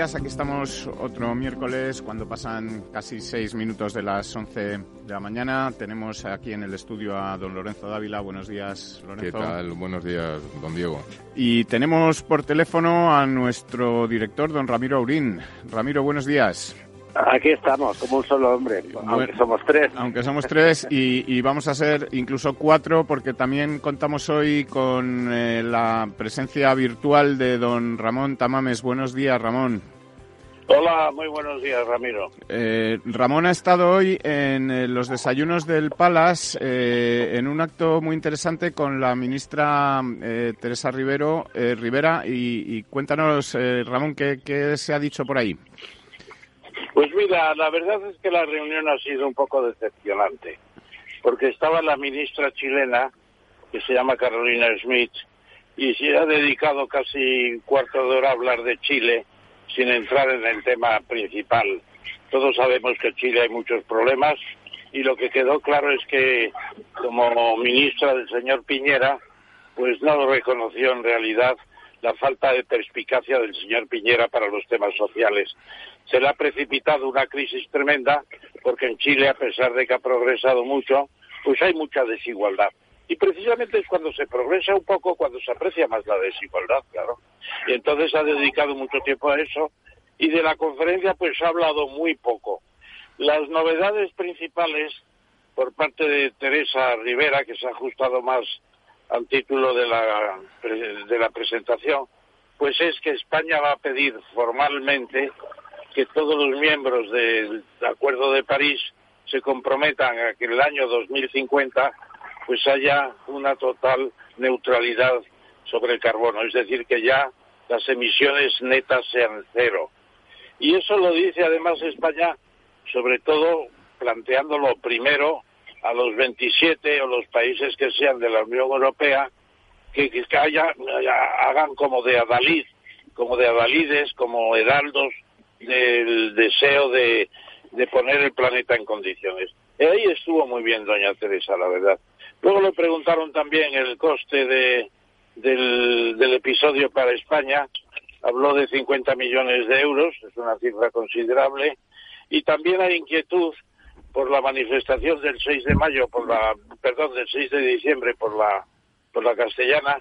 Días, aquí estamos otro miércoles cuando pasan casi seis minutos de las once de la mañana. Tenemos aquí en el estudio a don Lorenzo Dávila. Buenos días, Lorenzo. ¿Qué tal? Buenos días, don Diego. Y tenemos por teléfono a nuestro director, don Ramiro Aurín. Ramiro, buenos días. Aquí estamos, como un solo hombre, aunque somos tres. Aunque somos tres y, vamos a ser incluso cuatro porque también contamos hoy con eh, la presencia virtual de don Ramón Tamames. Buenos días, Ramón. Hola, muy buenos días, Ramiro. Eh, Ramón ha estado hoy en eh, los desayunos del Palas en un acto muy interesante con la ministra Teresa Rivero, Rivera y, cuéntanos, Ramón, ¿qué, ¿qué se ha dicho por ahí? Pues mira, la verdad es que la reunión ha sido un poco decepcionante, porque estaba la ministra chilena, que se llama Carolina Smith, y se ha dedicado casi un cuarto de hora a hablar de Chile sin entrar en el tema principal. Todos sabemos que en Chile hay muchos problemas y lo que quedó claro es que como ministra del señor Piñera, pues no reconoció en realidad la falta de perspicacia del señor Piñera para los temas sociales se le ha precipitado una crisis tremenda porque en Chile, a pesar de que ha progresado mucho, pues hay mucha desigualdad. Y precisamente es cuando se progresa un poco, cuando se aprecia más la desigualdad, claro. Y entonces ha dedicado mucho tiempo a eso y de la conferencia pues ha hablado muy poco. Las novedades principales por parte de Teresa Rivera, que se ha ajustado más al título de la, de la presentación, pues es que España va a pedir formalmente que todos los miembros del Acuerdo de París se comprometan a que en el año 2050 pues haya una total neutralidad sobre el carbono, es decir, que ya las emisiones netas sean cero. Y eso lo dice además España, sobre todo planteándolo primero a los 27 o los países que sean de la Unión Europea, que, que haya, hagan como de adalid, como de adalides, como heraldos del deseo de, poner el planeta en condiciones. Y ahí estuvo muy bien doña Teresa, la verdad. Luego le preguntaron también el coste de, del, del episodio para España. Habló de 50 millones de euros, es una cifra considerable. Y también hay inquietud por la manifestación del 6 de mayo, por la, perdón, del 6 de diciembre por la, por la castellana.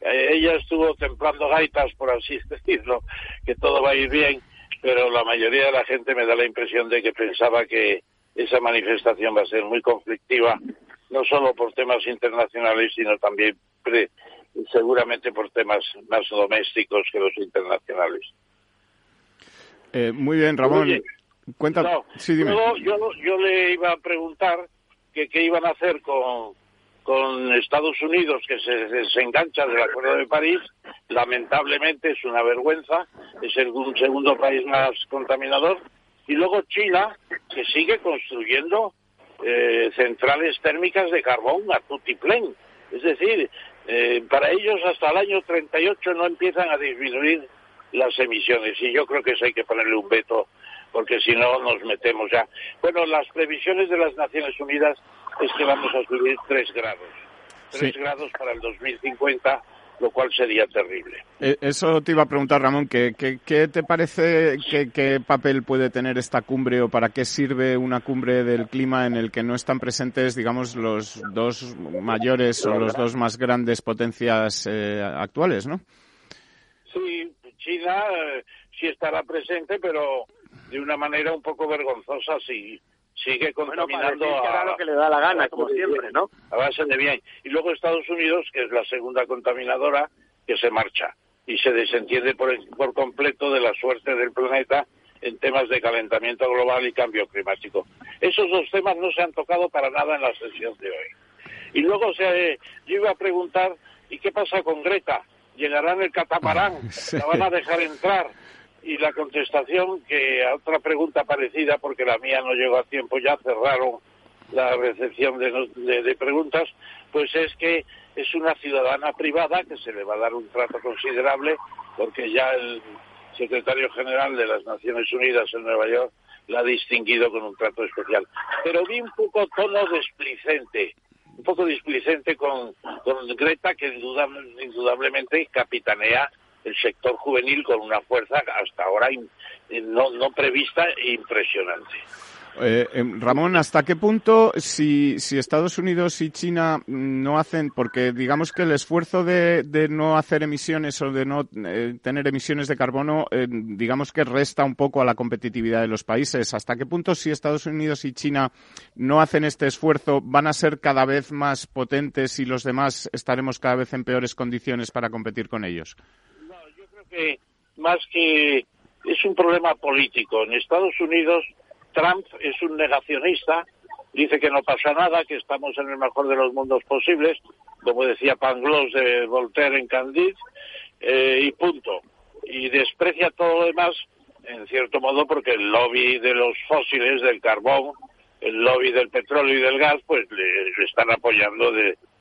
Eh, ella estuvo templando gaitas, por así decirlo, que todo va a ir bien pero la mayoría de la gente me da la impresión de que pensaba que esa manifestación va a ser muy conflictiva, no solo por temas internacionales, sino también seguramente por temas más domésticos que los internacionales. Eh, muy bien, Ramón. Cuéntame. yo, yo le iba a preguntar que qué iban a hacer con, con Estados Unidos, que se desengancha del Acuerdo de París, lamentablemente es una vergüenza, es el segundo país más contaminador, y luego China, que sigue construyendo eh, centrales térmicas de carbón a tutiplén. Es decir, eh, para ellos hasta el año 38 no empiezan a disminuir las emisiones, y yo creo que eso hay que ponerle un veto, porque si no nos metemos ya. Bueno, las previsiones de las Naciones Unidas es que vamos a subir tres grados. Tres grados para el 2050 lo cual sería terrible. Eh, eso te iba a preguntar, Ramón, ¿qué, qué, te parece, qué, papel puede tener esta cumbre o para qué sirve una cumbre del clima en el que no están presentes, digamos, los dos mayores o los dos más grandes potencias eh, actuales, ¿no? Sí, China eh, sí estará presente, pero de una manera un poco vergonzosa, si, sigue contaminando a, lo que le da la gana, como siempre, ¿no? A base de bien. Y luego Estados Unidos, que es la segunda contaminadora, que se marcha y se desentiende por, por completo de la suerte del planeta en temas de calentamiento global y cambio climático. Esos dos temas no se han tocado para nada en la sesión de hoy. Y luego se, yo iba a preguntar, ¿y qué pasa con Greta? ¿Llegará en el catamarán? ¿La van a dejar entrar? Y la contestación, que a otra pregunta parecida, porque la mía no llegó a tiempo, ya cerraron la recepción de, de preguntas, pues es que es una ciudadana privada que se le va a dar un trato considerable, porque ya el secretario general de las Naciones Unidas en Nueva York la ha distinguido con un trato especial. Pero vi un poco tono desplicente, un poco displicente con, con Greta, que indudablemente capitanea el sector juvenil con una fuerza hasta ahora no, no prevista e impresionante. Eh, em, Ramón, ¿hasta qué punto si, si, Estados Unidos y China no hacen, porque digamos que el esfuerzo de, no hacer emisiones o de no eh, tener emisiones de carbono, eh, digamos que resta un poco a la competitividad de los países, ¿hasta qué punto si Estados Unidos y China no hacen este esfuerzo van a ser cada vez más potentes y los demás estaremos cada vez en peores condiciones para competir con ellos? Que más que es un problema político. En Estados Unidos Trump es un negacionista, dice que no pasa nada, que estamos en el mejor de los mundos posibles, como decía Pangloss de Voltaire en Candide, eh, y punto. Y desprecia todo lo demás, en cierto modo, porque el lobby de los fósiles, del carbón, el lobby del petróleo y del gas, pues le, están apoyando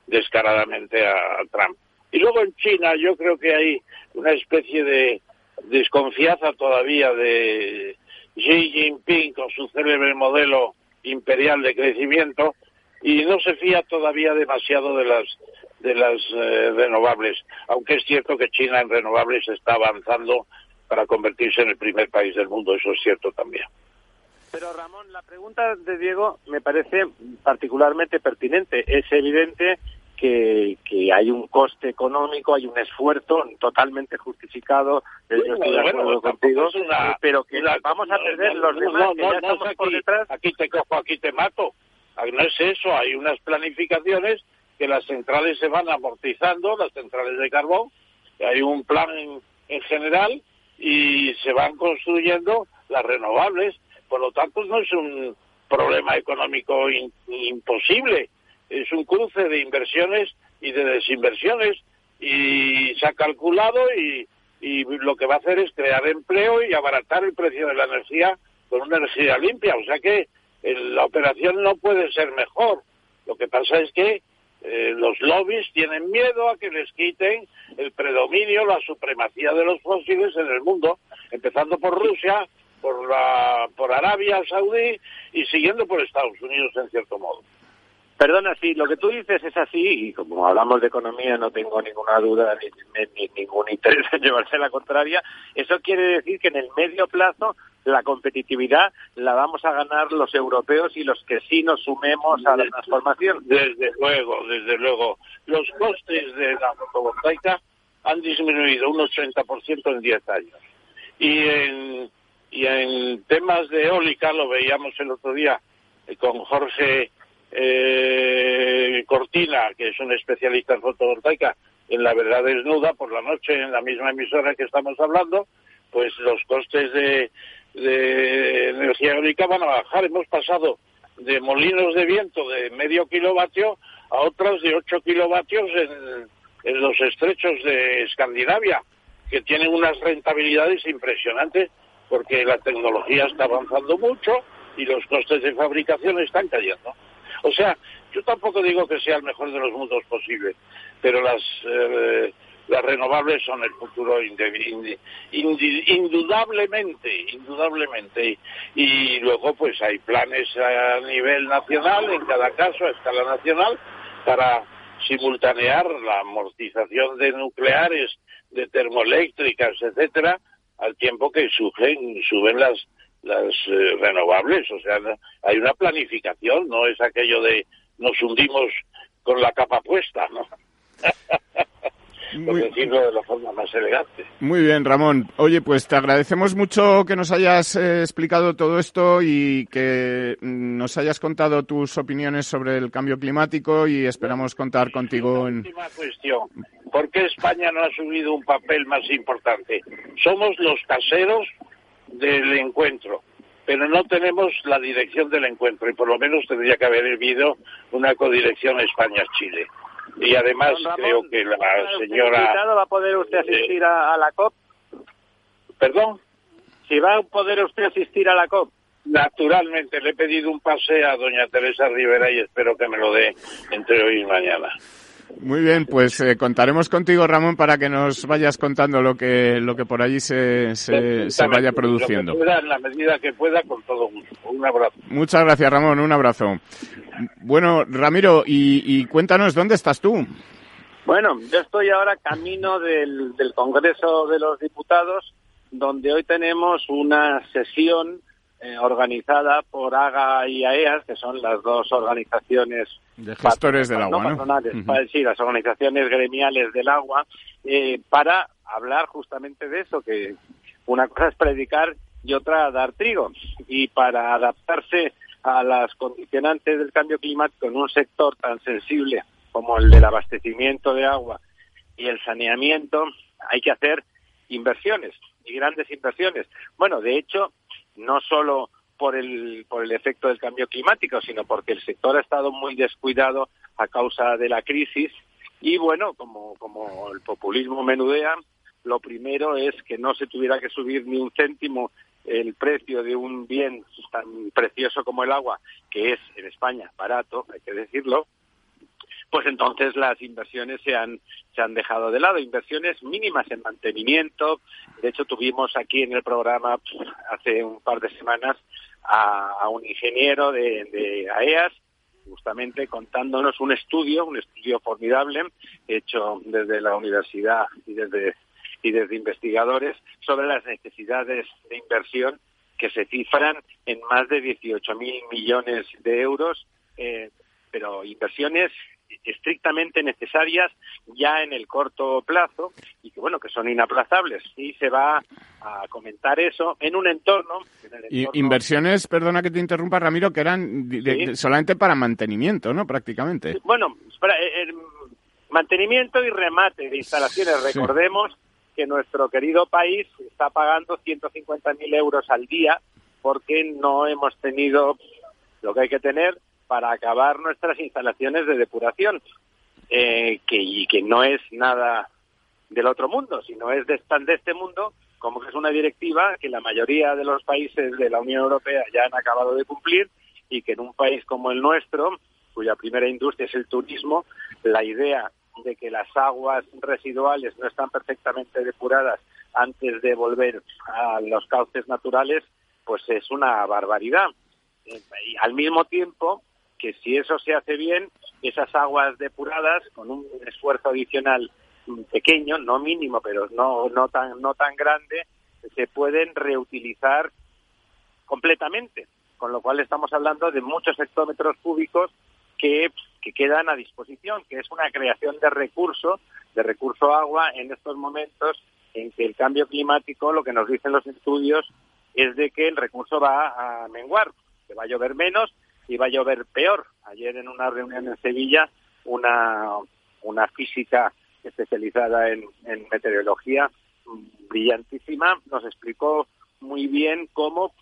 descaradamente a Trump. Y luego en China yo creo que hay una especie de desconfianza todavía de Xi Jinping con su célebre modelo imperial de crecimiento y no se fía todavía demasiado de las de las eh, renovables, aunque es cierto que China en renovables está avanzando para convertirse en el primer país del mundo, eso es cierto también. Pero Ramón, la pregunta de Diego me parece particularmente pertinente. Es evidente que, que hay un coste económico, hay un esfuerzo totalmente justificado, estoy de acuerdo contigo, pero que vamos a perder los demás, que ya estamos por detrás. Aquí te cojo, aquí te mato. Ah, no es eso, hay unas planificaciones que las centrales se van amortizando, las centrales de carbón, hay un plan en, general y se van construyendo las renovables. Por lo tanto, no es un problema económico imposible es un cruce de inversiones y de desinversiones y se ha calculado y, y lo que va a hacer es crear empleo y abaratar el precio de la energía con una energía limpia. O sea que la operación no puede ser mejor. Lo que pasa es que eh, los lobbies tienen miedo a que les quiten el predominio, la supremacía de los fósiles en el mundo, empezando por Rusia, por, la, por Arabia Saudí y siguiendo por Estados Unidos en cierto modo. Perdona, sí, lo que tú dices es así, y como hablamos de economía no tengo ninguna duda ni, ningún interés en llevarse la contraria, eso quiere decir que en el medio plazo la competitividad la vamos a ganar los europeos y los que sí nos sumemos a la transformación. Desde luego, desde luego. Los costes de la fotovoltaica han disminuido un 80% en 10 años. Y en, y en temas de eólica, lo veíamos el otro día con Jorge eh, Cortina, que es un especialista en fotovoltaica, en la verdad desnuda por la noche en la misma emisora que estamos hablando, pues los costes de, energía eólica van a bajar. Hemos pasado de molinos de viento de medio kilovatio a otros de 8 kilovatios en los estrechos de Escandinavia, que tienen unas rentabilidades impresionantes porque la tecnología está avanzando mucho y los costes de fabricación están cayendo. O sea, yo tampoco digo que sea el mejor de los mundos posible, pero las, eh, las renovables son el futuro indudablemente, indudablemente. Y, luego pues hay planes a nivel nacional, en cada caso a escala nacional, para simultanear la amortización de nucleares, de termoeléctricas, etcétera, al tiempo que suben, suben las las eh, renovables, o sea, hay una planificación, no es aquello de nos hundimos con la capa puesta, ¿no? por decirlo de la forma más elegante. Muy bien, Ramón. Oye, pues te agradecemos mucho que nos hayas eh, explicado todo esto y que nos hayas contado tus opiniones sobre el cambio climático y esperamos contar contigo en... Última cuestión. ¿Por qué España no ha asumido un papel más importante? Somos los caseros del encuentro, pero no tenemos la dirección del encuentro y por lo menos tendría que haber habido una codirección España-Chile. Y además Ramón, creo que la ¿usted señora... invitado ¿Va a poder usted asistir a, a la COP? ¿Perdón? Si va a poder usted asistir a la COP. Naturalmente, le he pedido un pase a doña Teresa Rivera y espero que me lo dé entre hoy y mañana. Muy bien, pues eh, contaremos contigo, Ramón, para que nos vayas contando lo que, lo que por allí se, se, se vaya produciendo. Pueda, en la medida que pueda, con todo gusto. Un abrazo. Muchas gracias, Ramón. Un abrazo. Bueno, Ramiro, y, y cuéntanos, ¿dónde estás tú? Bueno, yo estoy ahora camino del, del Congreso de los Diputados, donde hoy tenemos una sesión eh, organizada por AGA y AEAS, que son las dos organizaciones De gestores del agua, ¿no? patronales, sí, las organizaciones gremiales del agua, eh, para hablar justamente de eso, que una cosa es predicar y otra dar trigo. Y para adaptarse a las condicionantes del cambio climático en un sector tan sensible como el del abastecimiento de agua y el saneamiento, hay que hacer inversiones y grandes inversiones. Bueno, de hecho, no solo por el, por el efecto del cambio climático, sino porque el sector ha estado muy descuidado a causa de la crisis. Y bueno, como, como el populismo menudea, lo primero es que no se tuviera que subir ni un céntimo el precio de un bien tan precioso como el agua, que es en España barato, hay que decirlo, pues entonces las inversiones se han, se han dejado de lado, inversiones mínimas en mantenimiento. De hecho, tuvimos aquí en el programa hace un par de semanas a, a un ingeniero de, de AEAS, justamente contándonos un estudio, un estudio formidable, hecho desde la universidad y desde, y desde investigadores, sobre las necesidades de inversión que se cifran en más de 18.000 millones de euros, eh, pero inversiones estrictamente necesarias ya en el corto plazo y que bueno que son inaplazables y se va a comentar eso en un entorno, en el Y entorno- inversiones, perdona que te interrumpa, Ramiro, que eran de- de- Sí. de- solamente para mantenimiento, ¿no? Prácticamente. Bueno, eh, eh, mantenimiento y remate de instalaciones. Sí. Recordemos que nuestro querido país está pagando 150.000 euros al día porque no hemos tenido lo que hay que tener para acabar nuestras instalaciones de depuración, eh, que, y que no es nada del otro mundo, sino es de, de este mundo como que es una directiva que la mayoría de los países de la Unión Europea ya han acabado de cumplir y que en un país como el nuestro, cuya primera industria es el turismo, la idea de que las aguas residuales no están perfectamente depuradas antes de volver a los cauces naturales, pues es una barbaridad. Y al mismo tiempo que si eso se hace bien, esas aguas depuradas con un esfuerzo adicional pequeño, no mínimo, pero no no tan no tan grande, se pueden reutilizar completamente, con lo cual estamos hablando de muchos hectómetros cúbicos que, que quedan a disposición, que es una creación de recurso, de recurso agua en estos momentos en que el cambio climático, lo que nos dicen los estudios, es de que el recurso va a menguar, que va a llover menos va a llover peor. Ayer en una reunión en Sevilla, una, una física especializada en, en meteorología brillantísima nos explicó muy bien cómo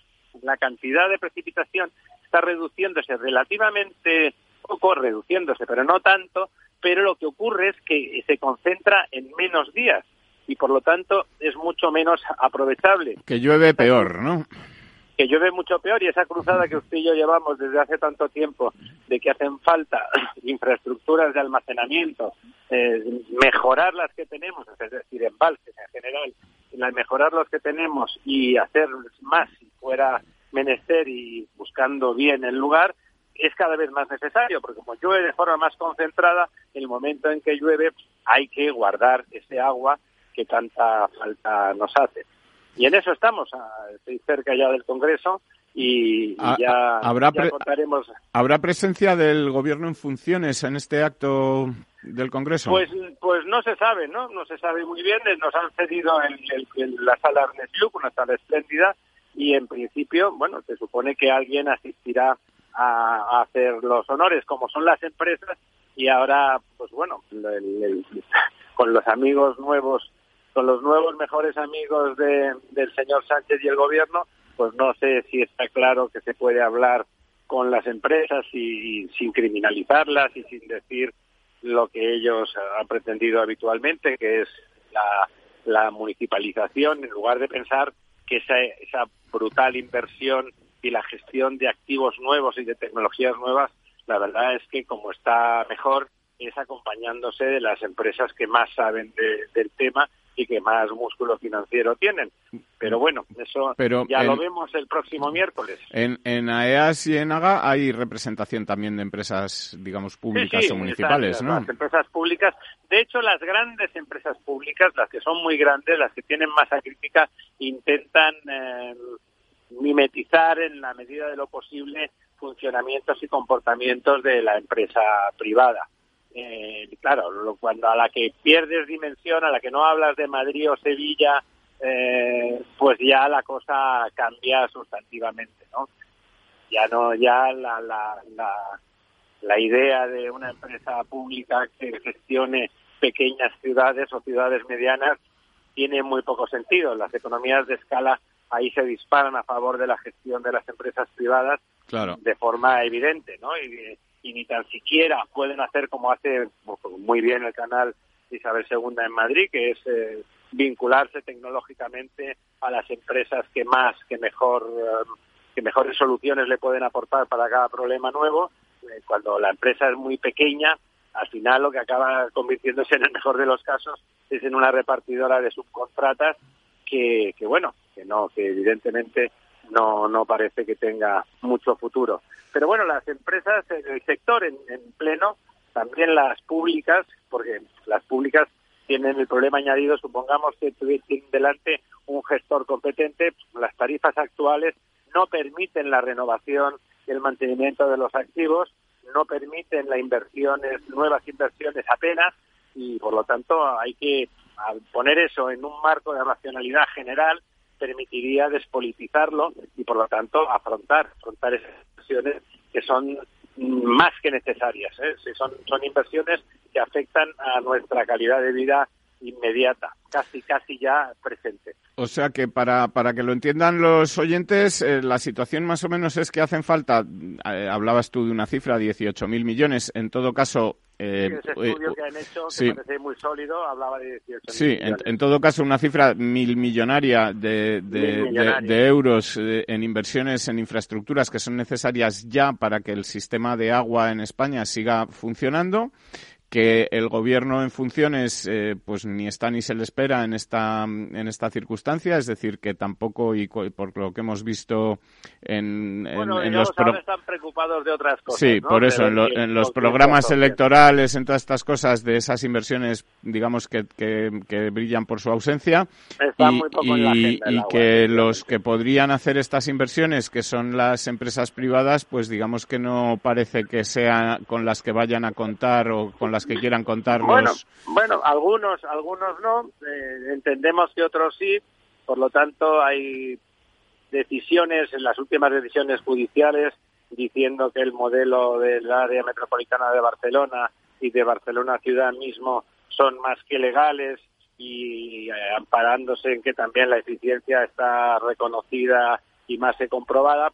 la cantidad de precipitación está reduciéndose relativamente poco, reduciéndose, pero no tanto, pero lo que ocurre es que se concentra en menos días y por lo tanto es mucho menos aprovechable Que llueve peor, ¿no? Que llueve mucho peor y esa cruzada que usted y yo llevamos desde hace tanto tiempo de que hacen falta infraestructuras de almacenamiento, eh, mejorar las que tenemos, es decir, embalses en general, mejorar los que tenemos y hacer más si fuera menester y buscando bien el lugar, es cada vez más necesario, porque como llueve de forma más concentrada, el momento en que llueve hay que guardar ese agua que tanta falta nos hace. Y en eso estamos, estoy cerca ya del Congreso y, Ah, ya, habrá ya contaremos. ¿Habrá presencia del gobierno en funciones en este acto del Congreso? Pues, pues no se sabe, ¿no? No se sabe muy bien. Nos han cedido el, el- la sala Ernest Lluch, una sala espléndida, y en principio, bueno, se supone que alguien asistirá a, a hacer los honores, como son las empresas, y ahora, pues bueno, el- el- con los amigos nuevos, con los nuevos mejores amigos de- del señor Sánchez y el gobierno, pues no sé si está claro que se puede hablar con las empresas y, sin criminalizarlas y sin decir lo que ellos han pretendido habitualmente, que es la, la municipalización, en lugar de pensar que esa, esa brutal inversión y la gestión de activos nuevos y de tecnologías nuevas, la verdad es que como está mejor es acompañándose de las empresas que más saben de- del tema y que más músculo financiero tienen. Pero bueno, eso Pero ya en- lo vemos el próximo miércoles. En, en AEAS y en AGA hay representación también de empresas, digamos, públicas Sí, sí, o municipales, ¿no? Las empresas públicas. De hecho, las grandes empresas públicas, las que son muy grandes, las que tienen masa crítica, intentan eh, mimetizar en la medida de lo posible funcionamientos y comportamientos de la empresa privada. Eh, claro, lo- cuando a la que pierdes dimensión, a la que no hablas de Madrid o Sevilla, eh, pues ya la cosa cambia sustantivamente, ¿no? Ya no, ya la, la, la, la idea de una empresa pública que gestione pequeñas ciudades o ciudades medianas tiene muy poco sentido. Las economías de escala ahí se disparan a favor de la gestión de las empresas privadas Claro. de forma evidente, ¿no? Y, y ni tan siquiera pueden hacer como hace muy bien el canal Isabel II en Madrid, que es eh, vincularse tecnológicamente a las empresas que más, que mejor, eh, que mejores soluciones le pueden aportar para cada problema nuevo. Eh, cuando la empresa es muy pequeña, al final lo que acaba convirtiéndose en el mejor de los casos es en una repartidora de subcontratas que, que bueno, que no, que evidentemente no, no parece que tenga mucho futuro. Pero bueno, las empresas, el sector en, en pleno, también las públicas, porque las públicas tienen el problema añadido, supongamos que tuviesen delante un gestor competente, las tarifas actuales no permiten la renovación y el mantenimiento de los activos, no permiten la inversiones, nuevas inversiones apenas, y por lo tanto hay que poner eso en un marco de racionalidad general permitiría despolitizarlo y por lo tanto afrontar afrontar esas inversiones que son más que necesarias ¿eh? Son son inversiones que afectan a nuestra calidad de vida inmediata casi casi ya presente O sea que para, para que lo entiendan los oyentes, eh, la situación más o menos es que hacen falta, eh, hablabas tú de una cifra, 18.000 millones, en todo caso... eh, ese eh, estudio que han hecho sí. que parece muy sólido hablaba de 18 Sí, en, en todo caso, una cifra mil millonaria de, de- de- Milmillonaria. de euros en inversiones en infraestructuras que son necesarias ya para que el sistema de agua en España siga funcionando que el gobierno en funciones eh, pues ni está ni se le espera en esta en esta circunstancia es decir que tampoco y por lo que hemos visto en, bueno los pro- están preocupados de otras cosas Sí, ¿no? por eso, Pero en, lo- sí, en los programas electorales, en todas estas cosas de esas inversiones, digamos que, que, que brillan por su ausencia, Está y, muy poco en la y- agenda el y agua, que efectivamente. los que podrían hacer estas inversiones, que son las empresas privadas, pues digamos que no parece que sea con las que vayan a contar o con las que quieran contar Bueno, bueno, algunos, algunos no. eh, entendemos que otros sí. Por lo tanto, hay decisiones, en las últimas decisiones judiciales, diciendo que el modelo del área metropolitana de Barcelona y de Barcelona ciudad mismo son más que legales y eh, amparándose en que también la eficiencia está reconocida y más que comprobada.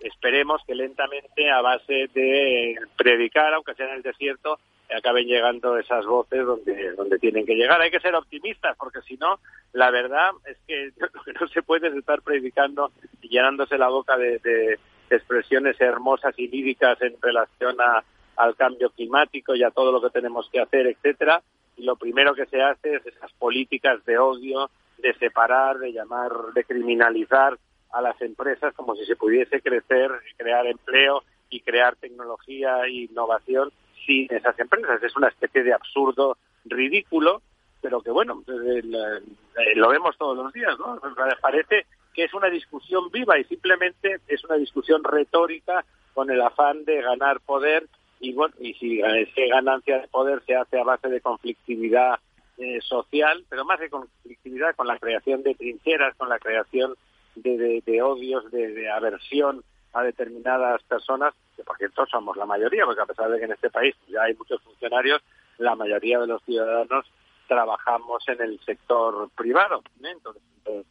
Esperemos que lentamente, a base de predicar, aunque sea en el desierto, acaben llegando esas voces donde, donde tienen que llegar. Hay que ser optimistas, porque si no, la verdad es que lo que no se puede es estar predicando y llenándose la boca de, expresiones hermosas y líricas en relación a, al cambio climático y a todo lo que tenemos que hacer, etcétera. Y lo primero que se hace es esas políticas de odio, de separar, de llamar, de criminalizar a las empresas como si se pudiese crecer, crear empleo y crear tecnología e innovación sin esas empresas. Es una especie de absurdo ridículo, pero que bueno, eh, eh, lo vemos todos los días, ¿no? Parece que es una discusión viva y simplemente es una discusión retórica con el afán de ganar poder y bueno y si esa ganancia de poder se hace a base de conflictividad eh, social, pero más de conflictividad con la creación de trincheras, con la creación de, de, odios, de, aversión a determinadas personas, que por cierto somos la mayoría, porque a pesar de que en este país ya hay muchos funcionarios, la mayoría de los ciudadanos trabajamos en el sector privado. ¿eh? Entonces,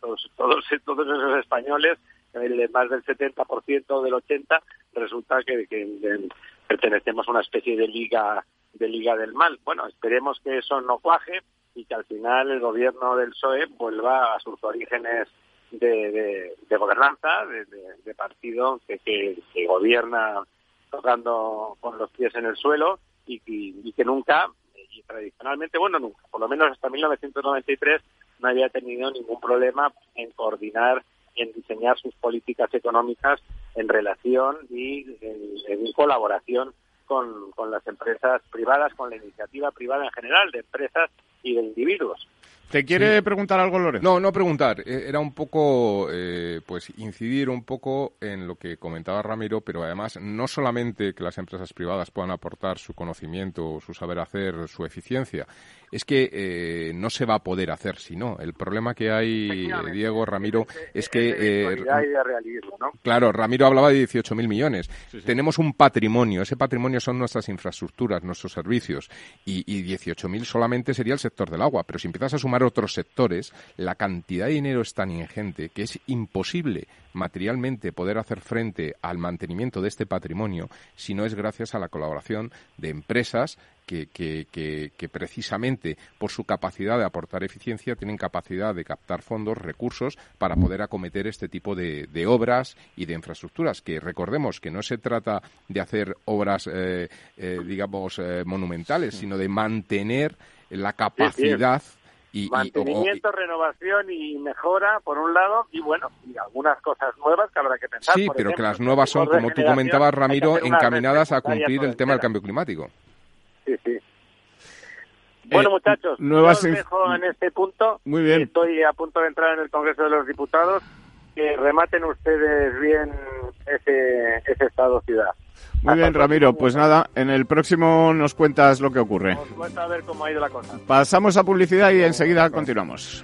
todos, todos, todos esos españoles, más del 70% del 80%, resulta que, pertenecemos a una especie de liga de liga del mal. Bueno, esperemos que eso no cuaje y que al final el gobierno del PSOE vuelva a sus orígenes de, de, gobernanza, de, partido que, que, gobierna tocando con los pies en el suelo y, y, que nunca, y tradicionalmente, bueno, nunca, por lo menos hasta 1993, no había tenido ningún problema en coordinar, en diseñar sus políticas económicas en relación y en colaboración con las empresas privadas, con la iniciativa privada en general, de empresas y de individuos. ¿Te quiere preguntar algo, Lorenzo? No, no preguntar. Eh, era un poco, eh, pues, incidir un poco en lo que comentaba Ramiro, pero además no solamente que las empresas privadas puedan aportar su conocimiento, su saber hacer, su eficiencia, es que eh, no se va a poder hacer si no. El problema que hay, Diego, Ramiro, es que... Eh, claro, Ramiro hablaba de 18.000 millones. Tenemos un patrimonio, ese patrimonio son nuestras infraestructuras, nuestros servicios, y, y 18.000 solamente sería el sector del agua, pero si empiezas a sumar otros sectores, la cantidad de dinero es tan ingente que es imposible materialmente poder hacer frente al mantenimiento de este patrimonio si no es gracias a la colaboración de empresas que, que, que, precisamente por su capacidad de aportar eficiencia tienen capacidad de captar fondos, recursos para poder acometer este tipo de, de obras y de infraestructuras. Que recordemos que no se trata de hacer obras, eh, eh, digamos, eh, monumentales, sino de mantener la capacidad. Y, Mantenimiento, renovación y mejora, por un lado, y bueno, y algunas cosas nuevas que habrá que pensar. Sí, pero que las nuevas son, como tú comentabas, Ramiro, encaminadas a cumplir el tema del cambio climático. Sí, sí. Bueno, eh, muchachos, nuevas os dejo en este punto. Muy bien. Estoy a punto de entrar en el Congreso de los Diputados. Que rematen ustedes bien ese, ese estado-ciudad. Muy bien, Ramiro. Pues nada, en el próximo nos cuentas lo que ocurre. Os a ver cómo ha ido la cosa. Pasamos a publicidad y enseguida continuamos.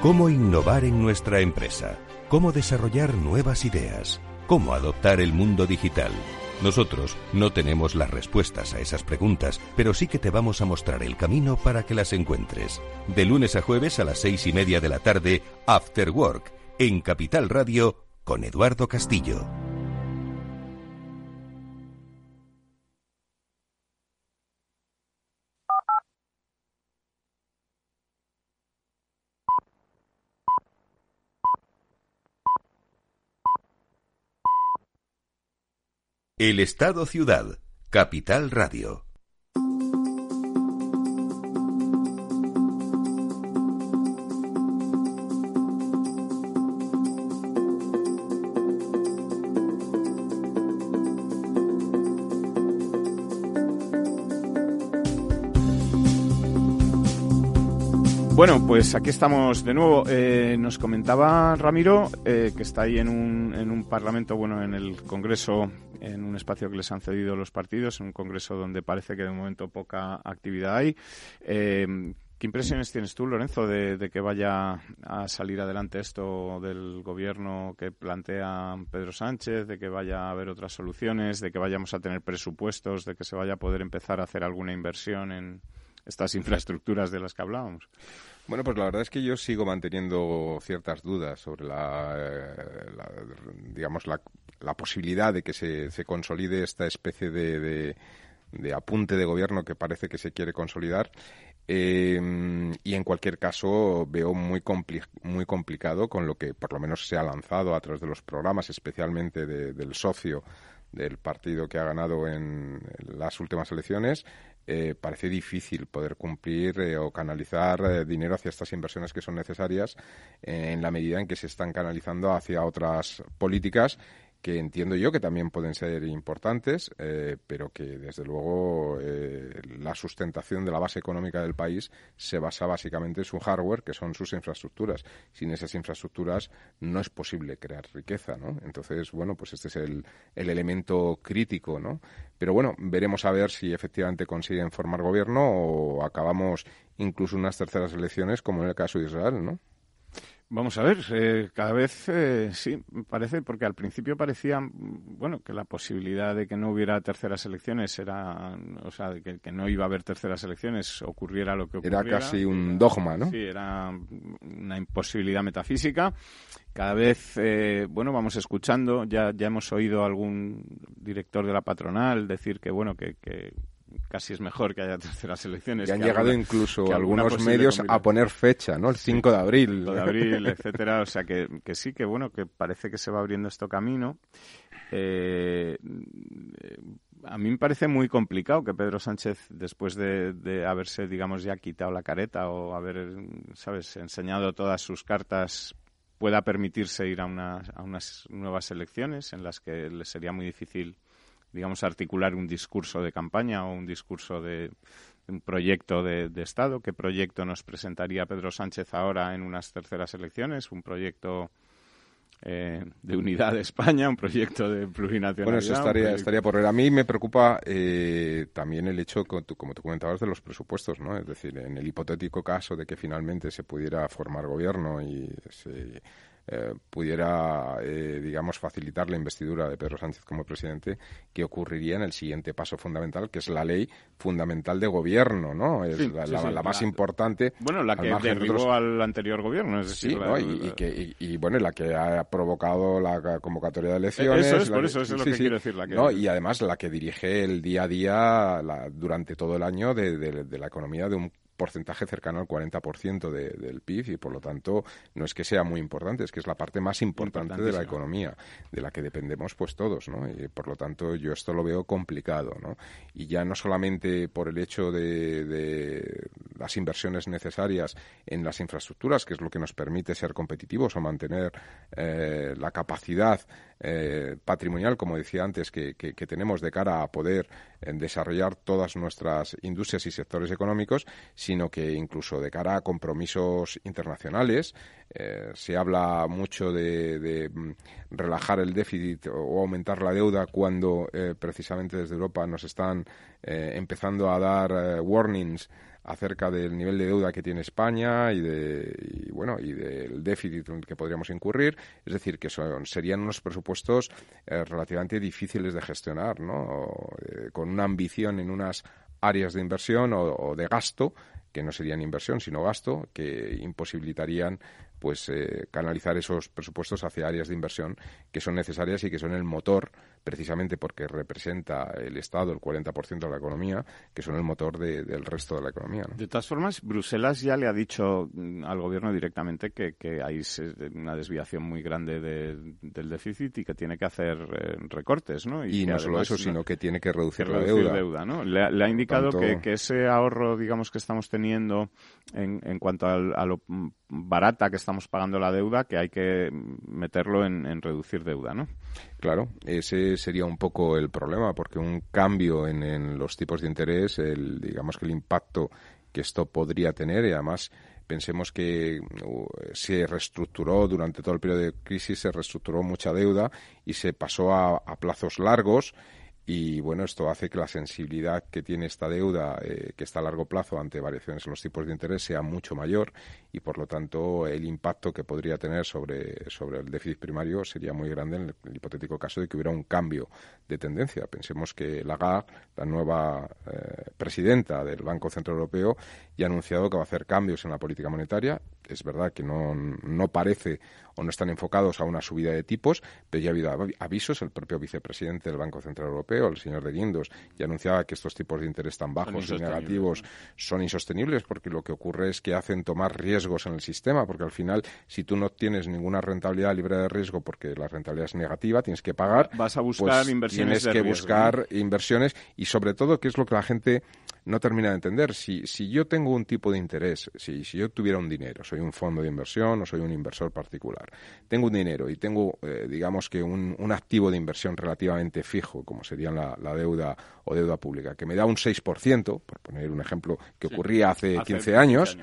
¿Cómo innovar en nuestra empresa? ¿Cómo desarrollar nuevas ideas? ¿Cómo adoptar el mundo digital? Nosotros no tenemos las respuestas a esas preguntas, pero sí que te vamos a mostrar el camino para que las encuentres. De lunes a jueves a las seis y media de la tarde, After Work, en Capital Radio, con Eduardo Castillo. El Estado Ciudad, Capital Radio. Bueno, pues aquí estamos de nuevo. Eh, nos comentaba Ramiro eh, que está ahí en un, en un parlamento, bueno, en el Congreso, en un espacio que les han cedido los partidos, en un Congreso donde parece que de momento poca actividad hay. Eh, ¿Qué impresiones tienes tú, Lorenzo, de, que vaya a salir adelante esto del gobierno que plantea Pedro Sánchez, de que vaya a haber otras soluciones, de que vayamos a tener presupuestos, de que se vaya a poder empezar a hacer alguna inversión en, estas infraestructuras de las que hablábamos. Bueno, pues la verdad es que yo sigo manteniendo ciertas dudas sobre la, eh, digamos, la, posibilidad de que se, se consolide esta especie de, de, apunte de gobierno que parece que se quiere consolidar. Eh, y en cualquier caso veo muy, muy complicado con lo que por lo menos se ha lanzado a través de los programas, especialmente del socio del partido que ha ganado en las últimas elecciones, eh, parece difícil poder cumplir eh, o canalizar eh, dinero hacia estas inversiones que son necesarias en la medida en que se están canalizando hacia otras políticas que entiendo yo que también pueden ser importantes, eh, pero que desde luego eh, la sustentación de la base económica del país se basa básicamente en su hardware, que son sus infraestructuras. Sin esas infraestructuras no es posible crear riqueza, ¿no? Entonces, bueno, pues este es el, el elemento crítico, ¿no? Pero bueno, veremos a ver si efectivamente consiguen formar gobierno o acabamos incluso unas terceras elecciones, como en el caso de Israel, ¿no? Vamos a ver, eh, cada vez eh, sí, parece, porque al principio parecía, bueno, que la posibilidad de que no hubiera terceras elecciones era, o sea, de que, no iba a haber terceras elecciones, ocurriera lo que ocurriera. Era casi un dogma, ¿no? Sí, era una imposibilidad metafísica. Cada vez, eh, bueno, vamos escuchando, ya, ya hemos oído algún director de la patronal decir que, bueno, que, que casi es mejor que haya terceras elecciones. Y han llegado incluso algunos medios a poner fecha, ¿no? El 5 de abril. 5 de abril, etcétera. O sea que, que sí, que bueno, que parece que se va abriendo esto camino. Eh, a mí me parece muy complicado que Pedro Sánchez, después de, de, haberse, digamos, ya quitado la careta o haber, ¿sabes?, enseñado todas sus cartas, pueda permitirse ir a, a unas nuevas elecciones en las que le sería muy difícil digamos, articular un discurso de campaña o un discurso de, un proyecto de, Estado. ¿Qué proyecto nos presentaría Pedro Sánchez ahora en unas terceras elecciones? Un proyecto eh, de unidad de España, un proyecto de plurinacionalidad. Bueno, eso estaría, estaría por ver. A mí me preocupa eh, también el hecho, como tú, como tú comentabas, de los presupuestos, ¿no? Es decir, en el hipotético caso de que finalmente se pudiera formar gobierno y se eh, pudiera, eh, digamos, facilitar la investidura de Pedro Sánchez como presidente, ¿qué ocurriría en el siguiente paso fundamental, que es la ley fundamental de gobierno, ¿no? Es la, más importante. Bueno, la que derribó al anterior gobierno, es decir, y, que, y, bueno, la que ha provocado la convocatoria de elecciones. Eso es, por eso, es lo que quiero decir. La que... Y además la que dirige el día a día durante todo el año de, de la economía de un porcentaje cercano al 40% de, del PIB y por lo tanto no es que sea muy importante, es que es la parte más importante de la economía de la que dependemos pues todos, ¿no? Y por lo tanto yo esto lo veo complicado, ¿no? Y ya no solamente por el hecho de, de las inversiones necesarias en las infraestructuras, que es lo que nos permite ser competitivos o mantener eh, la capacidad eh, patrimonial, como decía antes, que, tenemos de cara a poder eh, desarrollar todas nuestras industrias y sectores económicos, sino que incluso de cara a compromisos internacionales. Se habla mucho de, mm, relajar el déficit o aumentar la deuda cuando precisamente desde Europa nos están empezando a dar warnings acerca del nivel de deuda que tiene España y de bueno y del déficit que podríamos incurrir. Es decir que son, serían unos presupuestos eh, relativamente difíciles de gestionar no eh, con una ambición en unas áreas de inversión o, de gasto que no serían inversión sino gasto que imposibilitarían pues eh, canalizar esos presupuestos hacia áreas de inversión que son necesarias y que son el motor precisamente porque representa el Estado el 40% de la economía, que son el motor del resto de la economía. De todas formas, Bruselas ya le ha dicho mm, al gobierno directamente que, hay una desviación muy grande del déficit y que tiene que hacer eh, recortes, ¿no? Y, no solo eso, sino que tiene que reducir, la deuda. ¿no? le, ha indicado que, ese ahorro, digamos, que estamos teniendo en, en cuanto a lo barata que estamos pagando la deuda, que hay que meterlo en, reducir deuda, ¿no? Claro, ese sería un poco el problema, porque un cambio en, los tipos de interés, el, digamos que el impacto que esto podría tener, y además pensemos que uh, se reestructuró durante todo el periodo de crisis, se reestructuró mucha deuda y se pasó a plazos largos y bueno, esto hace que la sensibilidad que tiene esta deuda, eh, que está a largo plazo ante variaciones en los tipos de interés, sea mucho mayor y por lo tanto el impacto que podría tener sobre, sobre el déficit primario sería muy grande en el, hipotético caso de que hubiera un cambio de tendencia. Pensemos que Lagarde, la nueva eh, presidenta del Banco Central Europeo, ya ha anunciado que va a hacer cambios en la política monetaria. Es verdad que no, no parece o no están enfocados a una subida de tipos, pero ya ha habido avisos. El propio vicepresidente del Banco Central Europeo, el señor de Guindos, ya anunciaba que estos tipos de interés tan bajos y negativos son insostenibles porque lo que ocurre es que hacen tomar riesgos en el sistema, porque al final, si tú no tienes ninguna rentabilidad libre de riesgo porque la rentabilidad es negativa, tienes que pagar. Vas a buscar pues inversiones. Tienes que buscar inversiones y sobre todo, ¿qué es lo que la gente no termina de entender. Si, si yo tengo un tipo de interés, si, si yo tuviera un dinero, soy un fondo de inversión o soy un inversor particular, tengo un dinero y tengo, eh, digamos que un, un, activo de inversión relativamente fijo, como sería la, la, deuda o deuda pública, que me da un 6%, por poner un ejemplo que ocurría hace, 15 años,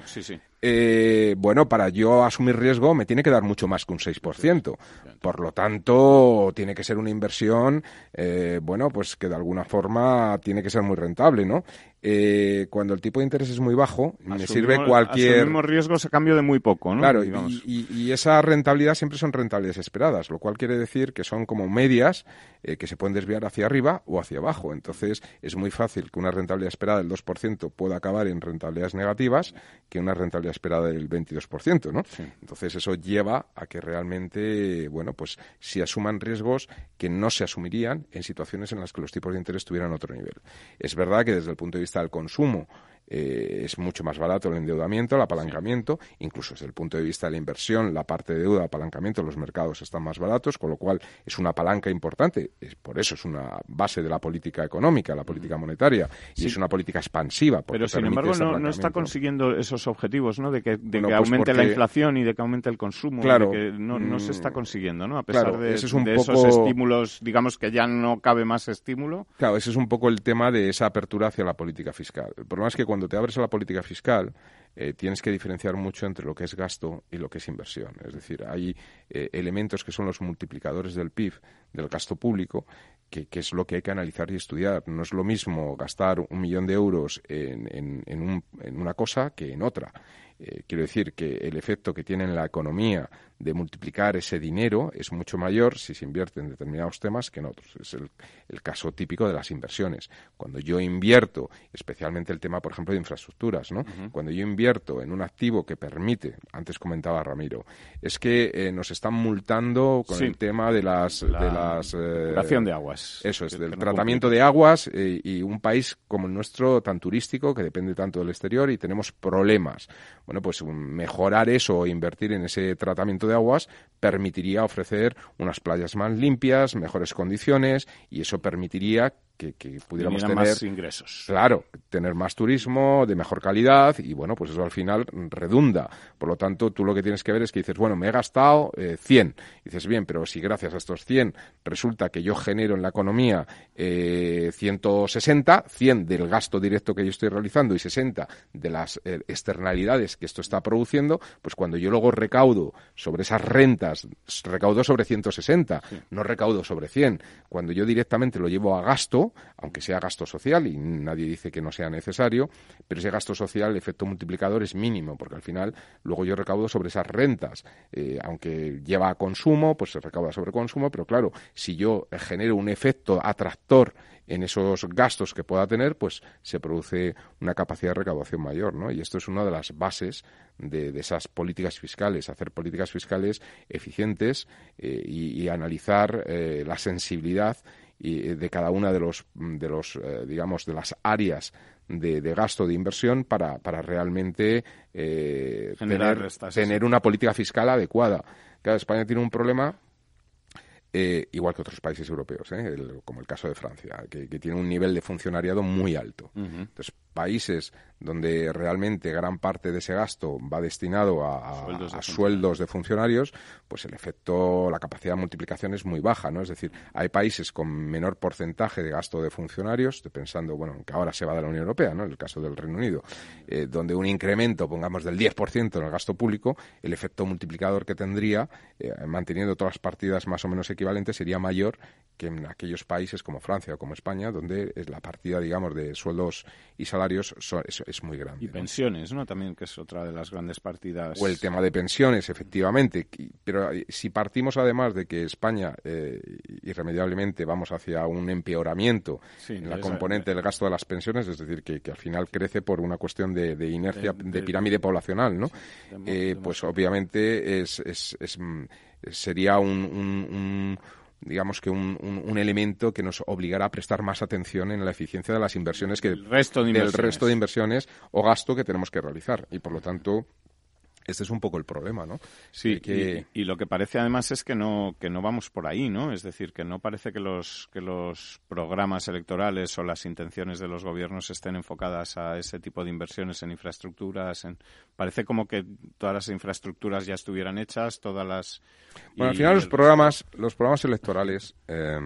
eh, bueno, para yo asumir riesgo me tiene que dar mucho más que un 6%. Por lo tanto, tiene que ser una inversión, eh, bueno, pues que de alguna forma tiene que ser muy rentable, ¿no? Eh, cuando el tipo de interés es muy bajo, me sirve cualquier... Asumimos riesgos a cambio de muy poco, ¿no? Claro, y, y, esa rentabilidad siempre son rentabilidades esperadas, lo cual quiere decir que son como medias eh, que se pueden desviar hacia arriba o hacia abajo. Entonces, es muy fácil que una rentabilidad esperada del 2% pueda acabar en rentabilidades negativas que una rentabilidad esperada del 22%, ¿no? Entonces, eso lleva a que realmente, bueno, pues se asuman riesgos que no se asumirían en situaciones en las que los tipos de interés tuvieran otro nivel. Es verdad que desde el punto de vista al consumo eh, es mucho más barato el endeudamiento, el apalancamiento, incluso desde el punto de vista de la inversión, la parte de deuda, apalancamiento, los mercados están más baratos, con lo cual es una palanca importante. Es, por eso es una base de la política económica, la política monetaria, y es una política expansiva. Pero sin embargo no, está consiguiendo esos objetivos, ¿no? De que, de que pues aumente la inflación y de que aumente el consumo. Claro. que no, se está mm, consiguiendo, ¿no? A pesar de, esos estímulos, digamos que ya no cabe más estímulo. Claro, ese es un poco el tema de esa apertura hacia la política fiscal. El problema es que cuando te abres a la política fiscal, eh, tienes que diferenciar mucho entre lo que es gasto y lo que es inversión. Es decir, hay eh, elementos que son los multiplicadores del PIB, del gasto público, que, es lo que hay que analizar y estudiar. No es lo mismo gastar un millón de euros en, en una cosa que en otra. Eh, quiero decir que el efecto que tiene en la economía de multiplicar ese dinero es mucho mayor si se invierte en determinados temas que en otros. Es el, caso típico de las inversiones. Cuando yo invierto, especialmente el tema, por ejemplo, de infraestructuras, ¿no? Cuando yo invierto en un activo que permite, antes comentaba Ramiro, es que eh, nos están multando con el tema de las... La de las eh, de aguas. Eso es, del tratamiento de aguas y un país como el nuestro tan turístico que depende tanto del exterior y tenemos problemas bueno, pues mejorar eso o invertir en ese tratamiento de aguas permitiría ofrecer unas playas más limpias, mejores condiciones y eso permitiría que, pudiéramos tener más ingresos. Claro, tener más turismo de mejor calidad y bueno, pues eso al final redunda. Por lo tanto, tú lo que tienes que ver es que dices, bueno, me he gastado 100. Eh, dices, bien, pero si gracias a estos 100 resulta que yo genero en la economía eh, 160, 100 del gasto directo que yo estoy realizando y 60 de las eh, externalidades que esto está produciendo, pues cuando yo luego recaudo sobre esas rentas, recaudo sobre 160, no recaudo sobre 100. Cuando yo directamente lo llevo a gasto, aunque sea gasto social, y nadie dice que no sea necesario, pero ese gasto social, el efecto multiplicador es mínimo, porque al final luego yo recaudo sobre esas rentas. Eh, aunque lleva a consumo, pues se recauda sobre consumo, pero claro, si yo genero un efecto atractor en esos gastos que pueda tener, pues se produce una capacidad de recaudación mayor, ¿no? Y esto es una de las bases de, esas políticas fiscales, hacer políticas fiscales eficientes eh, y, analizar eh, la sensibilidad eh, de cada una de los, de los digamos, de las áreas de, gasto de inversión para, para realmente tener, tener una política fiscal adecuada. Cada España tiene un problema eh, igual que otros países europeos, ¿eh? como el caso de Francia, que, tiene un nivel de funcionariado muy alto. Entonces, países donde realmente gran parte de ese gasto va destinado a, sueldos, de funcionarios, pues el efecto, la capacidad de multiplicación es muy baja, ¿no? Es decir, hay países con menor porcentaje de gasto de funcionarios, estoy pensando, bueno, que ahora se va de la Unión Europea, ¿no? En el caso del Reino Unido, eh, donde un incremento, pongamos, del 10% en el gasto público, el efecto multiplicador que tendría, eh, manteniendo todas las partidas más o menos equivalentes, sería mayor que en aquellos países como Francia o como España, donde la partida, digamos, de sueldos y salarios es, muy grande. Y pensiones, ¿no? También, que es otra de las grandes partidas. O el tema de pensiones, efectivamente. Pero eh, si partimos además de que España eh, irremediablemente vamos hacia un empeoramiento en la componente del gasto de las pensiones, es decir, que, al final crece por una cuestión de, inercia, de, pirámide poblacional, ¿no? Eh, pues obviamente es, es, mm, sería un digamos que un, un, elemento que nos obligará a prestar más atención en la eficiencia de las inversiones que del resto de inversiones, del resto de inversiones o gasto que tenemos que realizar. Y por lo tanto este es un poco el problema, ¿no? Sí, y, lo que parece además es que no, que no vamos por ahí, ¿no? Es decir, que no parece que los, que los programas electorales o las intenciones de los gobiernos estén enfocadas a ese tipo de inversiones en infraestructuras. En... Parece como que todas las infraestructuras ya estuvieran hechas, todas las... Bueno, al final los programas, los programas electorales... Eh,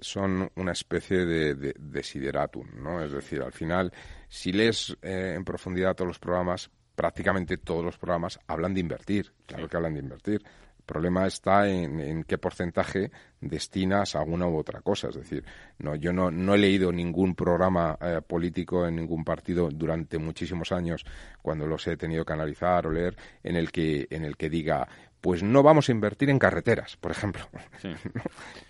son una especie de, de, desideratum, ¿no? Es decir, al final, si lees eh, en profundidad todos los programas, prácticamente todos los programas hablan de invertir, claro que hablan de invertir. El problema está en, qué porcentaje destinas a una u otra cosa. Es decir, no, yo no, no he leído ningún programa eh, político en ningún partido durante muchísimos años, cuando los he tenido que analizar o leer, en el que, en el que diga, pues no vamos a invertir en carreteras, por ejemplo.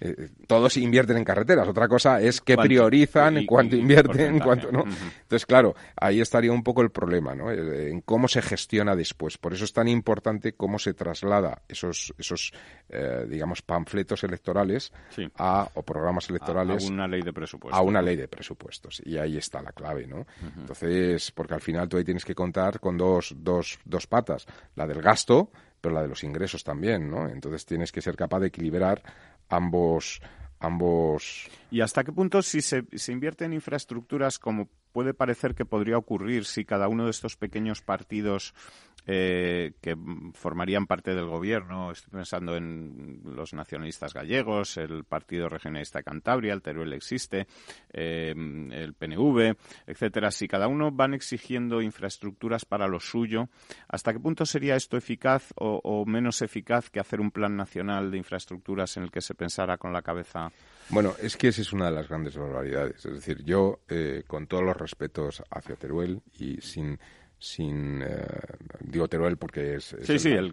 Eh, todos invierten en carreteras. Otra cosa es que priorizan, en cuánto invierten, en cuánto no. Entonces, claro, ahí estaría un poco el problema, ¿no? Eh, en cómo se gestiona después. Por eso es tan importante cómo se traslada esos, esos eh, digamos, panfletos electorales a, o programas electorales a, una ley de presupuestos. A una ley de presupuestos. Y ahí está la clave, ¿no? Entonces, porque al final tú ahí tienes que contar con dos, dos, dos patas. La del gasto pero la de los ingresos también, ¿no? Entonces tienes que ser capaz de equilibrar ambos ambos. ¿Y hasta qué punto si se, se invierte en infraestructuras como puede parecer que podría ocurrir si cada uno de estos pequeños partidos eh, que formarían parte del gobierno, estoy pensando en los nacionalistas gallegos, el Partido Regionalista de Cantabria, el Teruel existe, eh, el PNV, etcétera, si cada uno van exigiendo infraestructuras para lo suyo, ¿hasta qué punto sería esto eficaz o, menos eficaz que hacer un plan nacional de infraestructuras en el que se pensara con la cabeza? Bueno, es que esa es una de las grandes barbaridades. Es decir, yo, eh, con todos los respetos hacia Teruel y sin sin eh, digo Teruel porque es,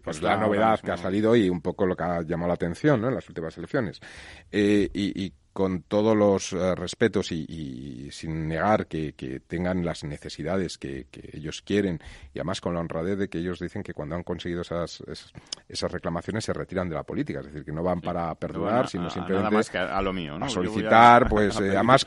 pues la novedad que ha salido y un poco lo que ha llamado la atención en las últimas elecciones. Eh, y, con todos los eh, respetos y, sin negar que, tengan las necesidades que, ellos quieren y además con la honradez de que ellos dicen que cuando han conseguido esas, esas, reclamaciones se retiran de la política, es decir, que no van para perdonar, sino simplemente a, lo mío, a solicitar, pues además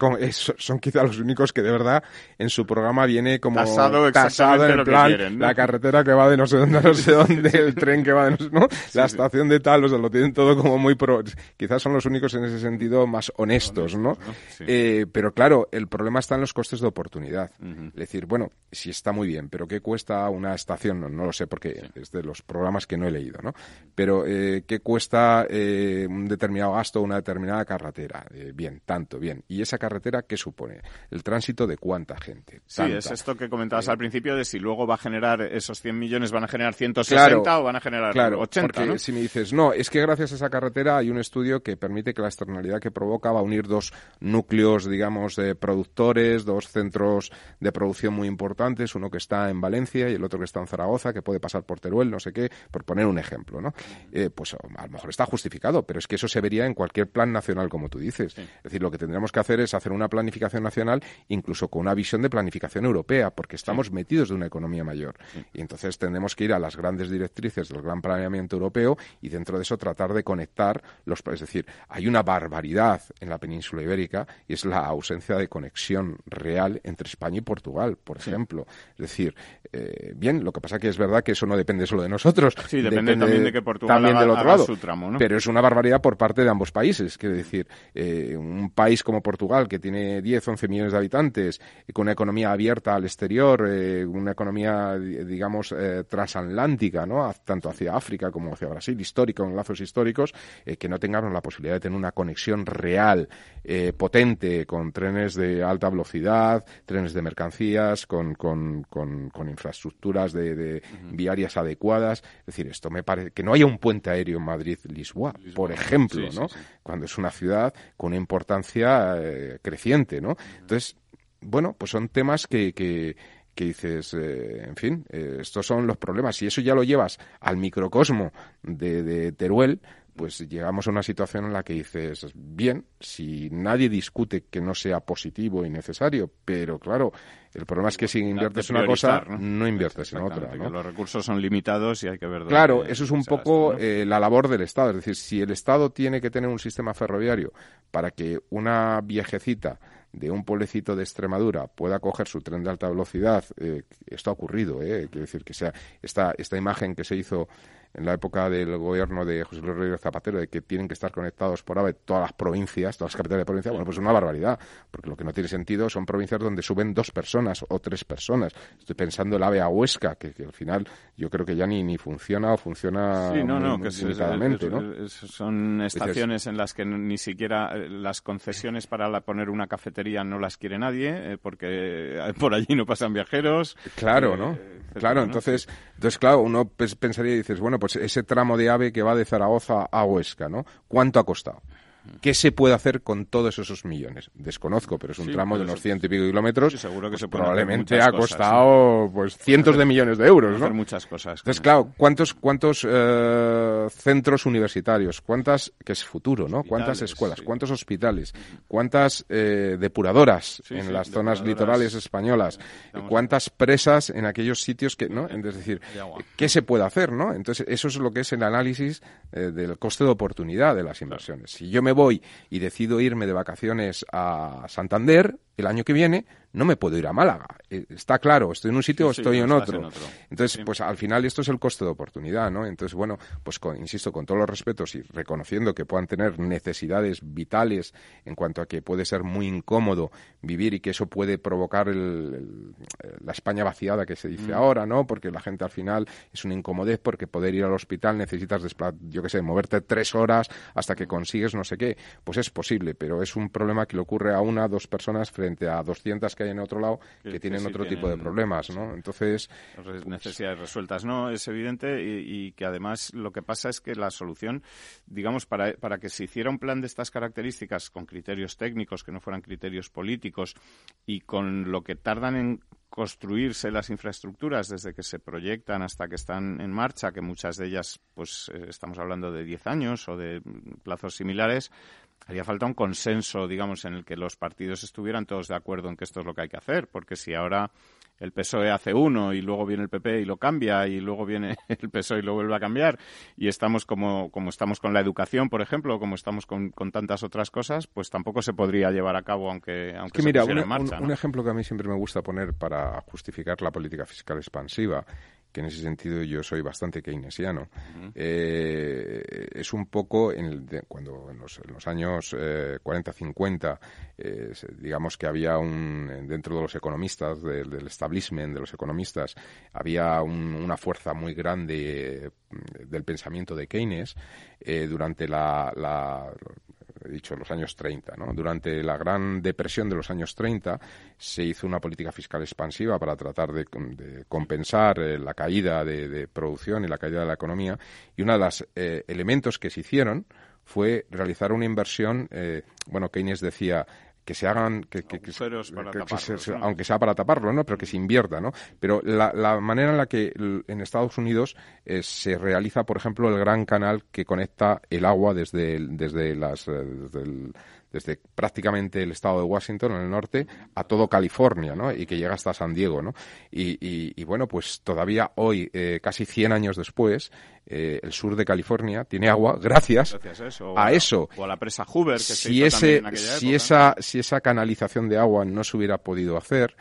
son quizá los únicos que de verdad en su programa viene como tasado, en el plan la carretera que va de no sé dónde no sé dónde, el tren que va de no sé, ¿no? la estación de tal, o sea, lo tienen todo como muy pro. Quizás son los únicos en ese sentido más honestos, ¿no? Eh, pero claro, el problema está en los costes de oportunidad. Es decir, bueno, si está muy bien, pero ¿qué cuesta una estación? No, lo sé porque es de los programas que no he leído, ¿no? Pero eh, ¿qué cuesta eh, un determinado gasto una determinada carretera? bien, tanto, bien. ¿Y esa carretera qué supone? El tránsito de cuánta gente. Sí, es esto que comentabas al principio de si luego va a generar esos 100 millones, van a generar 160 o van a generar claro, 80, porque si me dices, no, es que gracias a esa carretera hay un estudio que permite que la externalidad que provoca tocaba unir dos núcleos, digamos, de productores, dos centros de producción muy importantes, uno que está en Valencia y el otro que está en Zaragoza, que puede pasar por Teruel, no sé qué, por poner un ejemplo, ¿no? Eh, pues a lo mejor está justificado, pero es que eso se vería en cualquier plan nacional, como tú dices. Es decir, lo que tendríamos que hacer es hacer una planificación nacional, incluso con una visión de planificación europea, porque estamos metidos de una economía mayor. Y entonces tendremos que ir a las grandes directrices del gran planeamiento europeo y dentro de eso tratar de conectar los. Es decir, hay una barbaridad en la península ibérica y es la ausencia de conexión real entre España y Portugal, por ejemplo. Es decir, eh, bien, lo que pasa que es verdad que eso no depende solo de nosotros. Sí, depende, también de que Portugal también del otro lado. su tramo, ¿no? Pero es una barbaridad por parte de ambos países. Quiero decir, eh, un país como Portugal, que tiene 10, 11 millones de habitantes, con una economía abierta al exterior, eh, una economía, digamos, transatlántica, ¿no? Tanto hacia África como hacia Brasil, histórica, con lazos históricos, que no tengamos la posibilidad de tener una conexión real, potente, con trenes de alta velocidad, trenes de mercancías, con, con, con, con infraestructuras de, viarias adecuadas. Es decir, esto me parece que no haya un puente aéreo en Madrid-Lisboa, por ejemplo, ¿no? Cuando es una ciudad con una importancia eh, creciente, ¿no? Entonces, bueno, pues son temas que, que, dices, eh, en fin, eh, estos son los problemas. Si eso ya lo llevas al microcosmo de, de Teruel, pues llegamos a una situación en la que dices, bien, si nadie discute que no sea positivo y necesario, pero claro, el problema es que si inviertes una cosa, no, inviertes en otra. ¿no? los recursos son limitados y hay que ver Claro, eso es un poco eh, la labor del Estado. Es decir, si el Estado tiene que tener un sistema ferroviario para que una viejecita de un pueblecito de Extremadura pueda coger su tren de alta velocidad, eh, esto ha ocurrido, eh, quiero decir que sea esta, esta imagen que se hizo en la época del gobierno de José Luis Rodríguez Zapatero, de que tienen que estar conectados por AVE todas las provincias, todas las capitales de provincia, bueno, pues es una barbaridad, porque lo que no tiene sentido son provincias donde suben dos personas o tres personas. Estoy pensando el AVE a Huesca, que, al final yo creo que ya ni, ni funciona o funciona sí, no, no, que son estaciones en las que ni siquiera eh, las concesiones para poner una cafetería no las quiere nadie, eh, porque eh, por allí no pasan viajeros. Claro, ¿no? Claro, entonces, entonces, claro, uno pensaría y dices, bueno, pues ese tramo de AVE que va de Zaragoza a Huesca, ¿no? ¿Cuánto ha costado? ¿Qué se puede hacer con todos esos millones? Desconozco, pero es un tramo de unos ciento y pico kilómetros. seguro que pues probablemente ha costado pues cientos de millones de euros, ¿no? muchas cosas. Entonces, claro, ¿cuántos cuántos eh, centros universitarios? ¿Cuántas que es futuro, no? ¿Cuántas escuelas? ¿Cuántos hospitales? ¿Cuántas eh, depuradoras en las zonas litorales españolas? ¿Cuántas presas en aquellos sitios que, no? Es decir, ¿qué se puede hacer, no? Entonces, eso es lo que es el análisis eh, del coste de oportunidad de las inversiones. Si yo me voy y decido irme de vacaciones a Santander el año que viene, no me puedo ir a Málaga. Eh, está claro, estoy en un sitio o estoy en otro. Entonces, pues al final esto es el coste de oportunidad, ¿no? Entonces, bueno, pues insisto, con todos los respetos y reconociendo que puedan tener necesidades vitales en cuanto a que puede ser muy incómodo vivir y que eso puede provocar la España vaciada que se dice mm. ahora, ¿no? Porque la gente al final es una incomodez porque poder ir al hospital necesitas, yo qué sé, moverte tres horas hasta que consigues no sé qué. Pues es posible, pero es un problema que le ocurre a una, dos personas frente a 200 que hay en otro lado que, tienen otro tipo de problemas, ¿no? Entonces... Necesidades resueltas, ¿no? Es evidente y, que además lo que pasa es que la solución, digamos, para, para que se hiciera un plan de estas características con criterios técnicos que no fueran criterios políticos y con lo que tardan en construirse las infraestructuras desde que se proyectan hasta que están en marcha, que muchas de ellas, pues eh, estamos hablando de 10 años o de plazos similares, haría falta un consenso, digamos, en el que los partidos estuvieran todos de acuerdo en que esto es lo que hay que hacer, porque si ahora el PSOE hace uno y luego viene el PP y lo cambia y luego viene el PSOE y lo vuelve a cambiar y estamos como, como estamos con la educación, por ejemplo, como estamos con, con tantas otras cosas, pues tampoco se podría llevar a cabo aunque, aunque se mira, en marcha. Un, un ejemplo que a mí siempre me gusta poner para justificar la política fiscal expansiva que en ese sentido yo soy bastante keynesiano, eh, es un poco en cuando en los, años 40-50, eh, digamos que había un, dentro de los economistas, del establishment de los economistas, había una fuerza muy grande eh, del pensamiento de Keynes durante la, he dicho, los años 30. ¿no? Durante la Gran Depresión de los años 30 se hizo una política fiscal expansiva para tratar de, compensar eh, la caída de, producción y la caída de la economía y uno de los eh, elementos que se hicieron fue realizar una inversión, eh, bueno, Keynes decía, que se hagan que, aunque sea para taparlo no pero que se invierta no pero la, manera en la que en Estados Unidos eh, se realiza por ejemplo el gran canal que conecta el agua desde desde las eh, desde prácticamente el estado de Washington en el norte a todo California, ¿no? Y que llega hasta San Diego, ¿no? Y, bueno, pues todavía hoy, eh, casi 100 años después, eh, el sur de California tiene agua gracias, a, eso, O a la presa Hoover, que si ese, si esa, si esa canalización de agua no se hubiera podido hacer,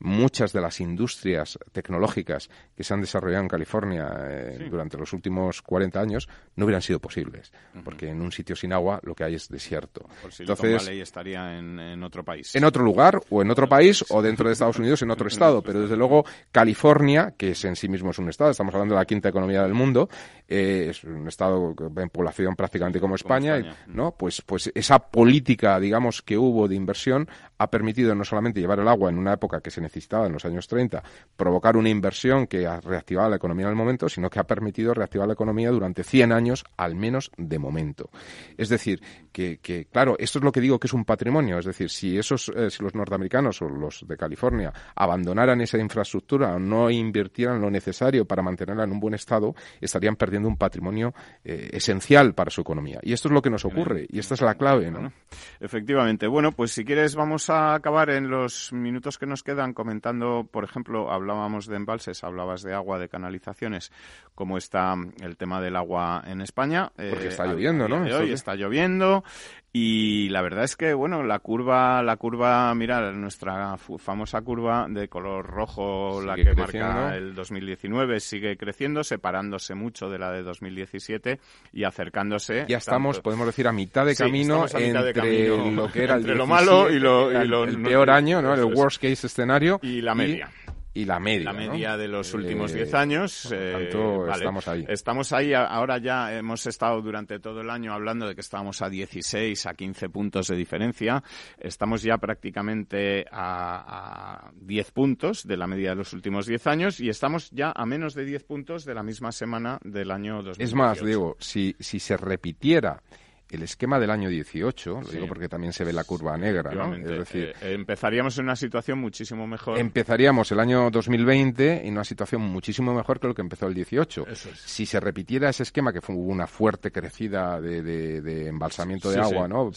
muchas de las industrias tecnológicas que se han desarrollado en California eh, durante los últimos 40 años no hubieran sido posibles, porque en un sitio sin agua lo que hay es desierto. Entonces, estaría en, otro país. En otro lugar, o en otro país, o dentro de Estados Unidos, en otro estado. Pero desde luego, California, que es en sí mismo es un estado, estamos hablando de la quinta economía del mundo, eh, es un estado en población prácticamente como España, ¿no? Pues, pues esa política, digamos, que hubo de inversión ha permitido no solamente llevar el agua en una época que se necesitaba en los años 30, provocar una inversión que ha reactivado la economía en el momento, sino que ha permitido reactivar la economía durante 100 años, al menos de momento. Es decir, que, claro, esto es lo que digo que es un patrimonio. Es decir, si, esos, eh, si los norteamericanos o los de California abandonaran esa infraestructura o no invirtieran lo necesario para mantenerla en un buen estado, estarían perdiendo un patrimonio eh, esencial para su economía. Y esto es lo que nos ocurre, y esta es la clave, ¿no? Efectivamente. Bueno, pues si quieres vamos a acabar en los minutos que nos quedan comentando, por ejemplo, hablábamos de embalses, hablabas de agua, de canalizaciones, cómo está el tema del agua en España. Porque está eh, lloviendo, ¿no? Hoy está lloviendo. Y la verdad es que, bueno, la curva, la curva, mira, nuestra famosa curva de color rojo, la que marca el 2019, sigue creciendo, separándose mucho de la de 2017 y acercándose. Ya estamos, podemos decir, a mitad de camino entre lo que era el lo malo y lo, el, peor año, ¿no? El worst case escenario. Y la media y la media. La media de los últimos 10 eh, años. Eh, estamos ahí. Estamos ahí. Ahora ya hemos estado durante todo el año hablando de que estábamos a 16, a 15 puntos de diferencia. Estamos ya prácticamente a, a 10 puntos de la media de los últimos 10 años y estamos ya a menos de 10 puntos de la misma semana del año 2018. Es más, digo, si, si se repitiera el esquema del año 18, lo digo porque también se ve la curva negra, ¿no? Es decir, eh, empezaríamos en una situación muchísimo mejor. Empezaríamos el año 2020 en una situación muchísimo mejor que lo que empezó el 18. Si se repitiera ese esquema, que fue una fuerte crecida de, de, embalsamiento de agua, ¿no?